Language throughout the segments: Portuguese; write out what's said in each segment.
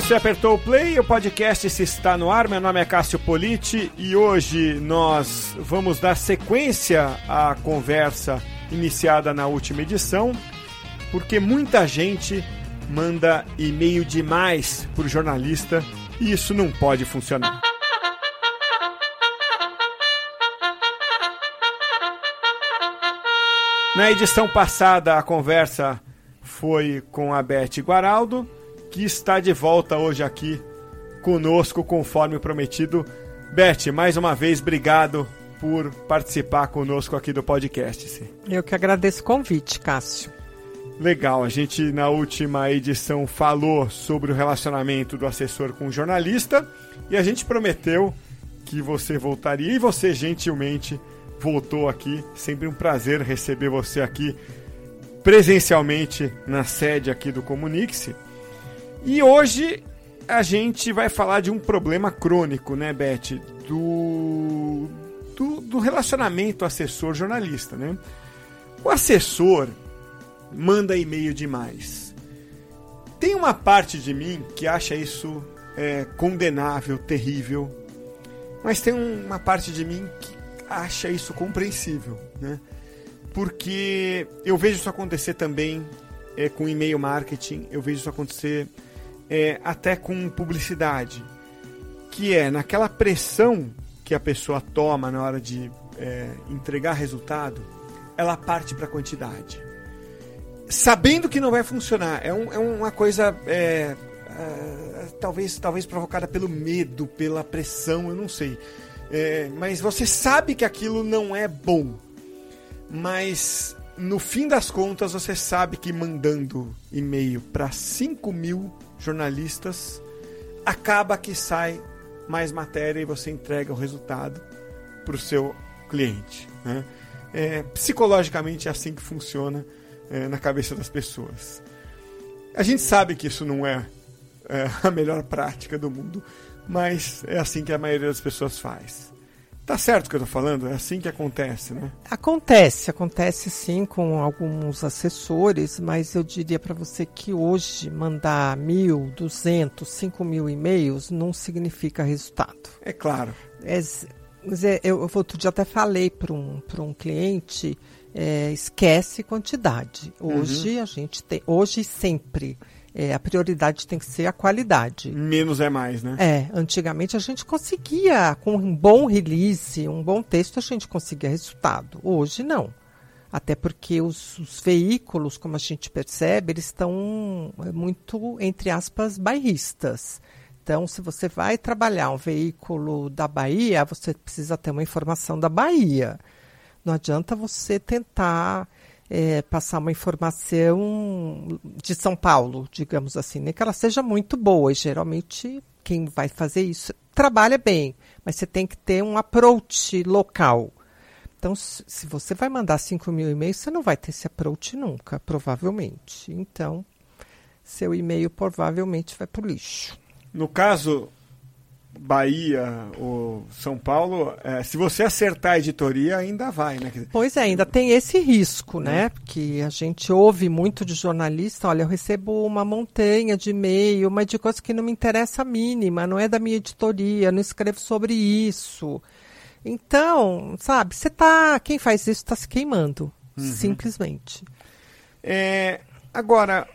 você apertou o play, o podcast se está no ar. Meu nome é Cássio Politi e hoje nós vamos dar sequência à conversa iniciada na última edição, porque muita gente manda e-mail demais por jornalista e isso não pode funcionar. Na edição passada, a conversa foi com a Beth Guaraldo que está de volta hoje aqui conosco, conforme prometido. Beth, mais uma vez, obrigado por participar conosco aqui do podcast. Eu que agradeço o convite, Cássio. Legal, a gente na última edição falou sobre o relacionamento do assessor com o jornalista e a gente prometeu que você voltaria e você gentilmente voltou aqui. Sempre um prazer receber você aqui presencialmente na sede aqui do Comunique-se. E hoje a gente vai falar de um problema crônico, né, Beth? Do, do, do relacionamento assessor-jornalista, né? O assessor manda e-mail demais. Tem uma parte de mim que acha isso é, condenável, terrível, mas tem uma parte de mim que acha isso compreensível, né? Porque eu vejo isso acontecer também é, com e-mail marketing, eu vejo isso acontecer é, até com publicidade, que é naquela pressão que a pessoa toma na hora de é, entregar resultado, ela parte para a quantidade. Sabendo que não vai funcionar. É, um, é uma coisa. É, é, talvez, talvez provocada pelo medo, pela pressão, eu não sei. É, mas você sabe que aquilo não é bom. Mas no fim das contas, você sabe que mandando e-mail para 5 mil jornalistas, acaba que sai mais matéria e você entrega o resultado para o seu cliente. Né? É, psicologicamente é assim que funciona é, na cabeça das pessoas. A gente sabe que isso não é, é a melhor prática do mundo, mas é assim que a maioria das pessoas faz. Tá certo o que eu tô falando? É assim que acontece, né? Acontece, acontece sim com alguns assessores, mas eu diria para você que hoje mandar mil, duzentos, cinco mil e-mails não significa resultado. É claro. É, eu, eu outro dia até falei para um, um cliente, é, esquece quantidade. Hoje uhum. a gente tem, hoje sempre é, a prioridade tem que ser a qualidade. Menos é mais, né? É, antigamente a gente conseguia, com um bom release, um bom texto, a gente conseguia resultado. Hoje não. Até porque os, os veículos, como a gente percebe, eles estão é, muito, entre aspas, bairristas. Então, se você vai trabalhar um veículo da Bahia, você precisa ter uma informação da Bahia. Não adianta você tentar é, passar uma informação de São Paulo, digamos assim, nem que ela seja muito boa. E geralmente quem vai fazer isso trabalha bem, mas você tem que ter um approach local. Então, se você vai mandar 5 mil e-mails, você não vai ter esse approach nunca, provavelmente. Então, seu e-mail provavelmente vai para o lixo. No caso Bahia ou São Paulo, é, se você acertar a editoria, ainda vai, né? Pois é, ainda tem esse risco, né? Porque a gente ouve muito de jornalista, olha, eu recebo uma montanha de e-mail, mas de coisa que não me interessa a mínima, não é da minha editoria, não escrevo sobre isso. Então, sabe, você tá. Quem faz isso está se queimando. Uhum. Simplesmente. É, agora,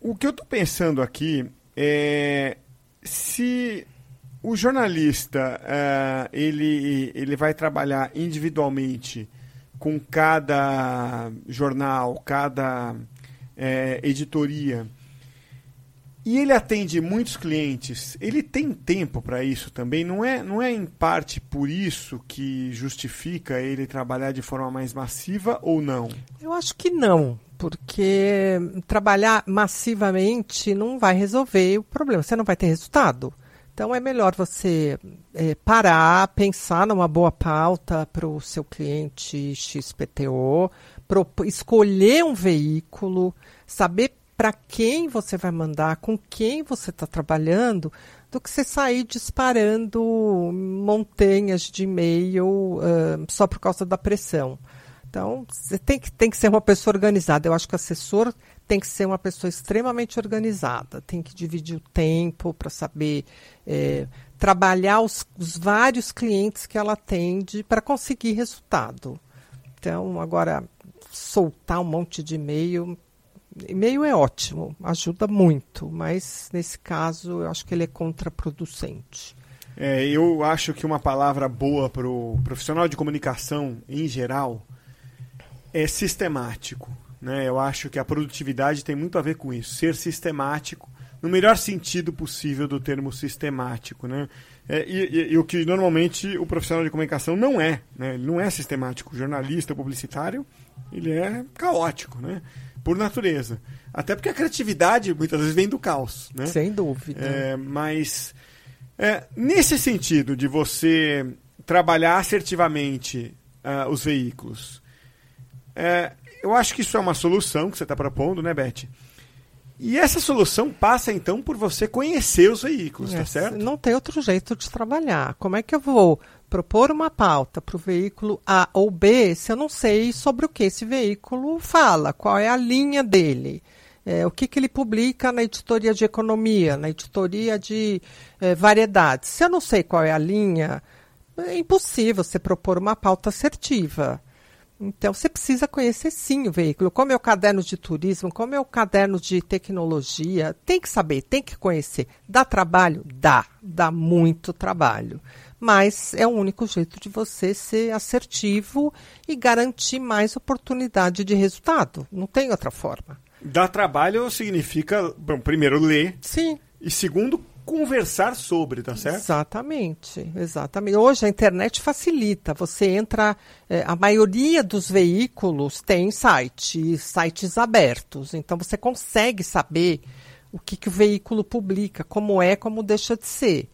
o que eu estou pensando aqui é se o jornalista, uh, ele, ele vai trabalhar individualmente com cada jornal, cada é, editoria, e ele atende muitos clientes, ele tem tempo para isso também? Não é, não é em parte por isso que justifica ele trabalhar de forma mais massiva ou não? Eu acho que não, porque trabalhar massivamente não vai resolver o problema, você não vai ter resultado. Então é melhor você é, parar, pensar numa boa pauta para o seu cliente XPTO, pro, escolher um veículo, saber para quem você vai mandar, com quem você está trabalhando, do que você sair disparando montanhas de e-mail uh, só por causa da pressão. Então, você tem que, tem que ser uma pessoa organizada. Eu acho que o assessor tem que ser uma pessoa extremamente organizada, tem que dividir o tempo para saber é, trabalhar os, os, vários clientes que ela atende para conseguir resultado. Então, agora, soltar um monte de e-mail. E-mail é ótimo, ajuda muito, mas nesse caso eu acho que ele é contraproducente. É, eu acho que uma palavra boa para o profissional de comunicação em geral é sistemático. Né? Eu acho que a produtividade tem muito a ver com isso, ser sistemático, no melhor sentido possível do termo sistemático. Né? É, e, e, e, o que normalmente o profissional de comunicação não é. Né? Ele não é sistemático. O jornalista, o publicitário, ele é caótico, né? por natureza. Até porque a criatividade muitas vezes vem do caos. Né? Sem dúvida. É, mas é, nesse sentido de você trabalhar assertivamente uh, os veículos, é, eu acho que isso é uma solução que você está propondo, né, Beth? E essa solução passa então por você conhecer os veículos, tá é, tá certo? Não tem outro jeito de trabalhar. Como é que eu vou propor uma pauta para o veículo A ou B se eu não sei sobre o que esse veículo fala, qual é a linha dele? É, o que, que ele publica na editoria de economia, na editoria de é, variedades. Se eu não sei qual é a linha, é impossível você propor uma pauta assertiva. Então, você precisa conhecer sim o veículo. Como é o caderno de turismo, como é o caderno de tecnologia. Tem que saber, tem que conhecer. Dá trabalho? Dá. Dá muito trabalho. Mas é o único jeito de você ser assertivo e garantir mais oportunidade de resultado. Não tem outra forma. Dar trabalho significa, bom, primeiro, ler. Sim. E segundo, conversar sobre, tá certo? Exatamente, exatamente. Hoje a internet facilita. Você entra, é, a maioria dos veículos tem site, sites abertos. Então você consegue saber o que, que o veículo publica, como é, como deixa de ser.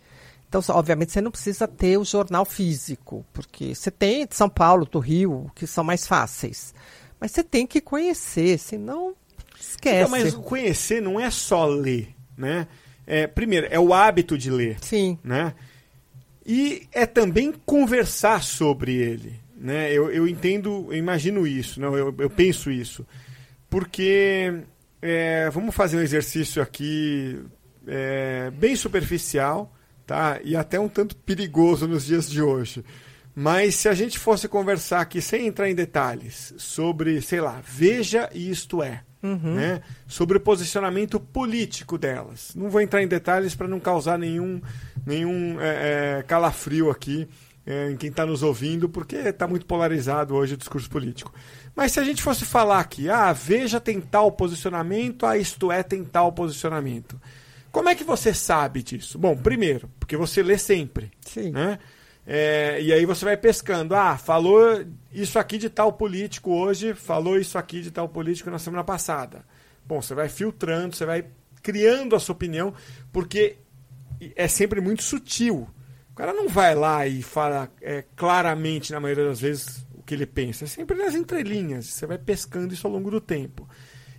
Então, obviamente, você não precisa ter o jornal físico, porque você tem de São Paulo, do Rio, que são mais fáceis. Mas você tem que conhecer, senão esquece. Então, mas conhecer não é só ler, né? É, primeiro, é o hábito de ler. Sim. Né? E é também conversar sobre ele. Né? Eu, eu entendo, eu imagino isso, não? Eu, eu penso isso. Porque é, vamos fazer um exercício aqui é, bem superficial tá? e até um tanto perigoso nos dias de hoje. Mas se a gente fosse conversar aqui sem entrar em detalhes sobre, sei lá, veja isto é uhum. né, sobre o posicionamento político delas. Não vou entrar em detalhes para não causar nenhum, nenhum é, é, calafrio aqui é, em quem está nos ouvindo, porque está muito polarizado hoje o discurso político. Mas se a gente fosse falar aqui, ah, Veja tem tal posicionamento, a Isto É tem tal posicionamento. Como é que você sabe disso? Bom, primeiro, porque você lê sempre. Sim. Né? É, e aí você vai pescando. Ah, falou isso aqui de tal político hoje, falou isso aqui de tal político na semana passada. Bom, você vai filtrando, você vai criando a sua opinião, porque é sempre muito sutil. O cara não vai lá e fala é, claramente, na maioria das vezes, o que ele pensa. É sempre nas entrelinhas. Você vai pescando isso ao longo do tempo.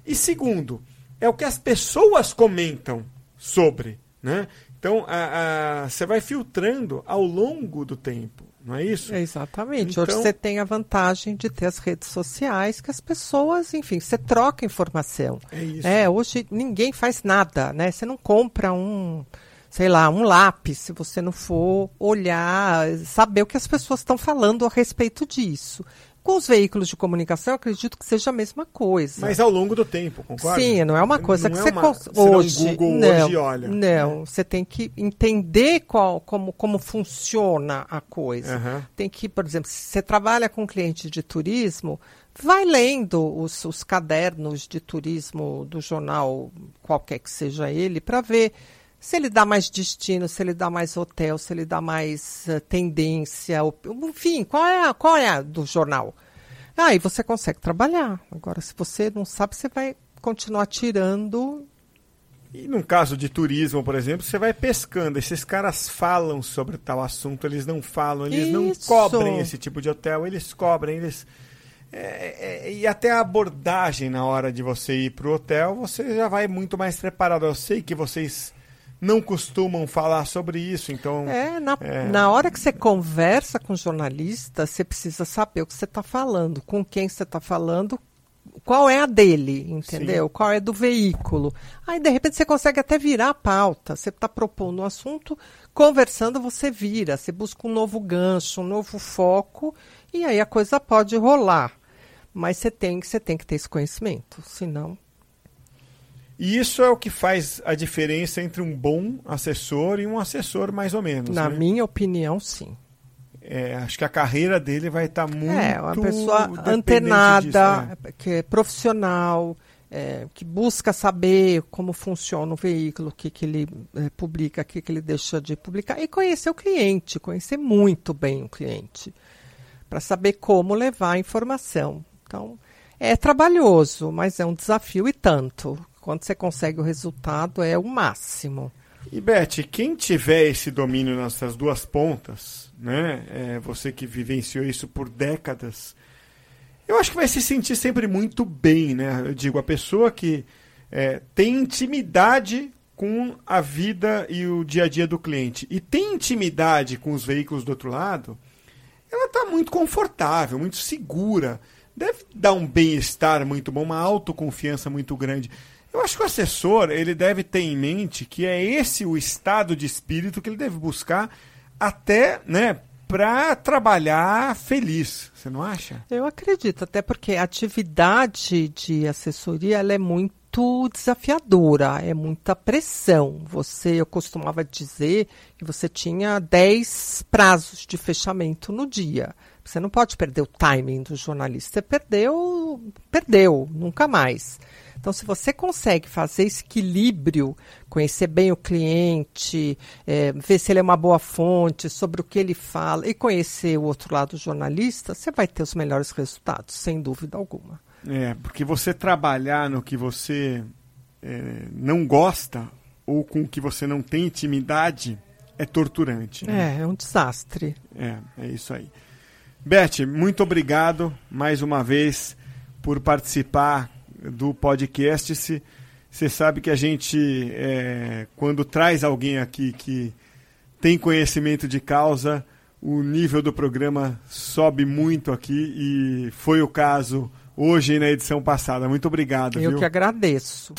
E segundo, é o que as pessoas comentam sobre. Né? Então, você vai filtrando ao longo do tempo, não é isso? É exatamente. Então... Hoje você tem a vantagem de ter as redes sociais, que as pessoas, enfim, você troca informação. É isso. É, hoje ninguém faz nada, né? Você não compra um, sei lá, um lápis se você não for olhar, saber o que as pessoas estão falando a respeito disso. Com os veículos de comunicação, eu acredito que seja a mesma coisa. Mas ao longo do tempo, concorda? Sim, não é uma coisa não que é você uma, cons... hoje, não, Google não, hoje olha. Não, você tem que entender qual, como, como funciona a coisa. Uhum. Tem que, por exemplo, se você trabalha com cliente de turismo, vai lendo os, os cadernos de turismo do jornal, qualquer que seja ele, para ver se ele dá mais destino, se ele dá mais hotel, se ele dá mais uh, tendência, enfim, qual é, a, qual é a do jornal? Aí ah, você consegue trabalhar. Agora, se você não sabe, você vai continuar tirando. E num caso de turismo, por exemplo, você vai pescando. Esses caras falam sobre tal assunto, eles não falam, eles Isso. não cobrem esse tipo de hotel, eles cobrem, eles. É, é, e até a abordagem na hora de você ir para o hotel, você já vai muito mais preparado. Eu sei que vocês não costumam falar sobre isso, então... É, na, é... na hora que você conversa com jornalista, você precisa saber o que você está falando, com quem você está falando, qual é a dele, entendeu? Sim. Qual é do veículo. Aí, de repente, você consegue até virar a pauta. Você está propondo um assunto, conversando, você vira, você busca um novo gancho, um novo foco, e aí a coisa pode rolar. Mas você tem, você tem que ter esse conhecimento, senão e isso é o que faz a diferença entre um bom assessor e um assessor mais ou menos. Na né? minha opinião, sim. É, acho que a carreira dele vai estar tá muito. É, uma pessoa antenada, disso, é. que é profissional, é, que busca saber como funciona o veículo, o que, que ele é, publica, o que, que ele deixa de publicar, e conhecer o cliente, conhecer muito bem o cliente, para saber como levar a informação. Então, é trabalhoso, mas é um desafio e tanto. Quando você consegue o resultado, é o máximo. E Beth, quem tiver esse domínio nessas duas pontas, né? É, você que vivenciou isso por décadas, eu acho que vai se sentir sempre muito bem, né? Eu digo, a pessoa que é, tem intimidade com a vida e o dia a dia do cliente e tem intimidade com os veículos do outro lado, ela está muito confortável, muito segura, deve dar um bem-estar muito bom, uma autoconfiança muito grande. Eu acho que o assessor ele deve ter em mente que é esse o estado de espírito que ele deve buscar até, né, para trabalhar feliz. Você não acha? Eu acredito, até porque a atividade de assessoria ela é muito desafiadora, é muita pressão. Você, eu costumava dizer que você tinha 10 prazos de fechamento no dia. Você não pode perder o timing do jornalista. Você perdeu, perdeu, nunca mais. Então, se você consegue fazer esse equilíbrio, conhecer bem o cliente, é, ver se ele é uma boa fonte, sobre o que ele fala, e conhecer o outro lado do jornalista, você vai ter os melhores resultados, sem dúvida alguma. É, porque você trabalhar no que você é, não gosta ou com o que você não tem intimidade é torturante. Né? É, é um desastre. É, é isso aí. Beth, muito obrigado mais uma vez por participar do podcast. Se, você sabe que a gente, é, quando traz alguém aqui que tem conhecimento de causa, o nível do programa sobe muito aqui e foi o caso hoje na edição passada. Muito obrigado. Eu viu? que agradeço.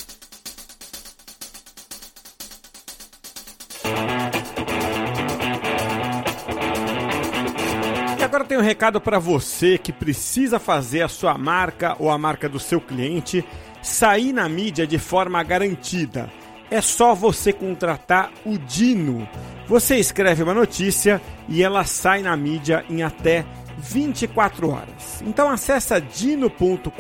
Um recado para você que precisa fazer a sua marca ou a marca do seu cliente sair na mídia de forma garantida. É só você contratar o Dino. Você escreve uma notícia e ela sai na mídia em até 24 horas. Então acessa dino.com.br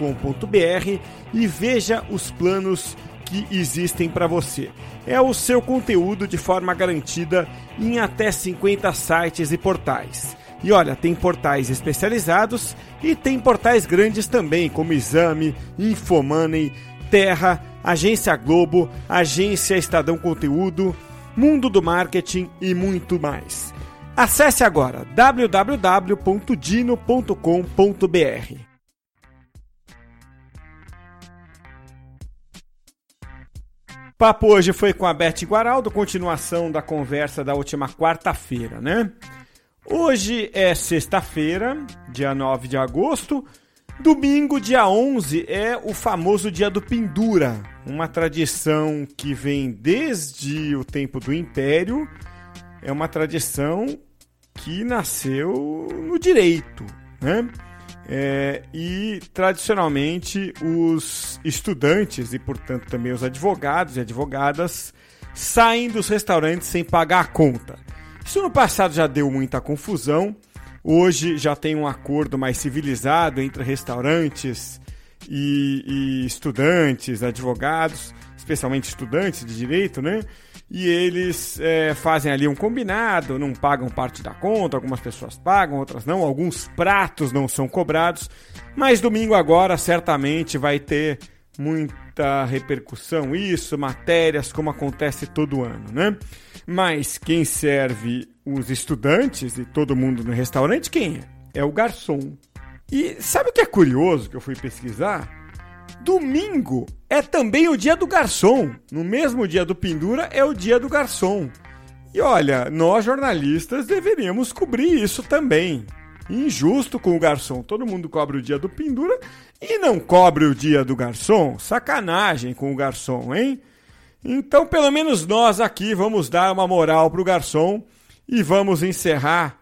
e veja os planos que existem para você. É o seu conteúdo de forma garantida em até 50 sites e portais. E olha, tem portais especializados e tem portais grandes também, como Exame, Infomoney, Terra, Agência Globo, Agência Estadão Conteúdo, Mundo do Marketing e muito mais. Acesse agora www.dino.com.br. Papo hoje foi com a Beth Guaraldo, continuação da conversa da última quarta-feira, né? Hoje é sexta-feira, dia 9 de agosto. Domingo, dia 11, é o famoso Dia do Pendura, uma tradição que vem desde o tempo do Império. É uma tradição que nasceu no direito, né? É, e tradicionalmente os estudantes e, portanto, também os advogados e advogadas saem dos restaurantes sem pagar a conta. Isso no passado já deu muita confusão. Hoje já tem um acordo mais civilizado entre restaurantes e, e estudantes, advogados, especialmente estudantes de direito, né? E eles é, fazem ali um combinado, não pagam parte da conta, algumas pessoas pagam, outras não, alguns pratos não são cobrados. Mas domingo agora certamente vai ter muita repercussão isso, matérias, como acontece todo ano, né? Mas quem serve os estudantes e todo mundo no restaurante, quem é? É o garçom. E sabe o que é curioso que eu fui pesquisar? Domingo é também o dia do garçom. No mesmo dia do pendura é o dia do garçom. E olha, nós jornalistas deveríamos cobrir isso também. injusto com o garçom. Todo mundo cobra o dia do pendura e não cobre o dia do garçom. Sacanagem com o garçom, hein? Então, pelo menos nós aqui vamos dar uma moral pro garçom e vamos encerrar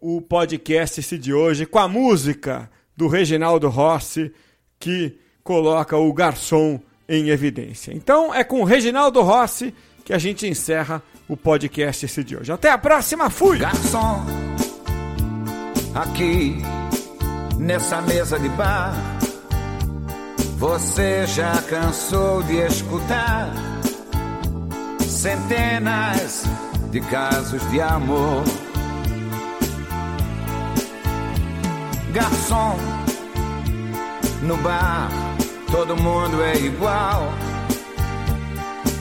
o podcast de hoje com a música do Reginaldo Rossi que coloca o garçom em evidência. Então, é com o Reginaldo Rossi que a gente encerra o podcast de hoje. Até a próxima, fui! Garçom, aqui nessa mesa de bar, você já cansou de escutar centenas de casos de amor. Garçom, no bar todo mundo é igual.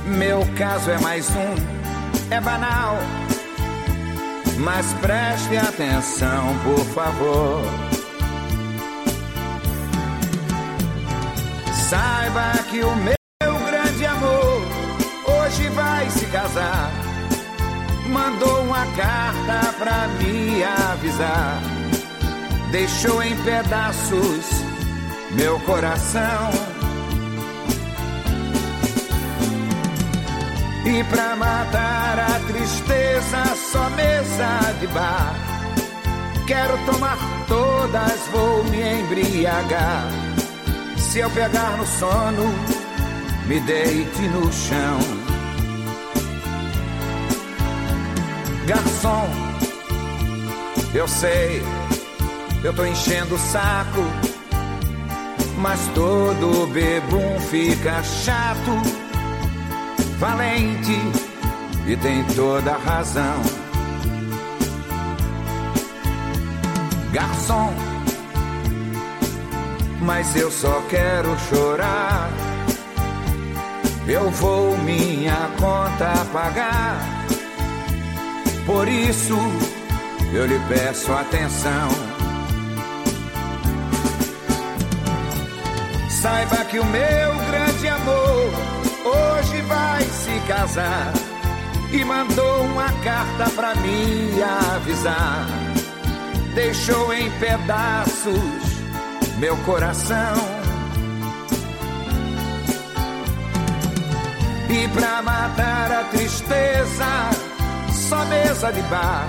Meu caso é mais um, é banal. Mas preste atenção, por favor. Saiba que o meu casar. Mandou uma carta pra me avisar. Deixou em pedaços meu coração. E pra matar a tristeza, só mesa de bar. Quero tomar todas, vou me embriagar. Se eu pegar no sono, me deite no chão. Garçom, eu sei, eu tô enchendo o saco, mas todo bebum fica chato valente e tem toda razão. Garçom, mas eu só quero chorar. Eu vou minha conta pagar. Por isso eu lhe peço atenção. Saiba que o meu grande amor hoje vai se casar e mandou uma carta pra me avisar. Deixou em pedaços meu coração. E pra matar a tristeza, só mesa de bar.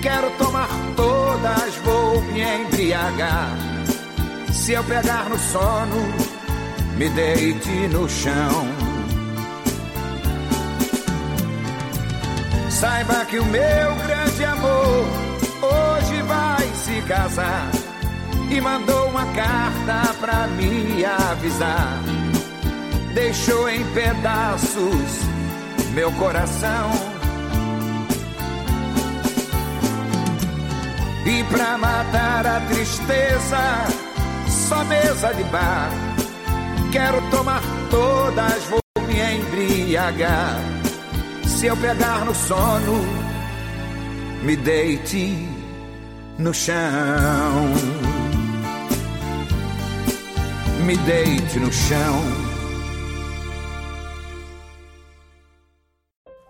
Quero tomar todas, vou me embriagar. Se eu pegar no sono, me deite no chão. Saiba que o meu grande amor hoje vai se casar e mandou uma carta pra me avisar. Deixou em pedaços meu coração. E pra matar a tristeza, só mesa de bar. Quero tomar todas, vou me embriagar. Se eu pegar no sono, me deite no chão. Me deite no chão.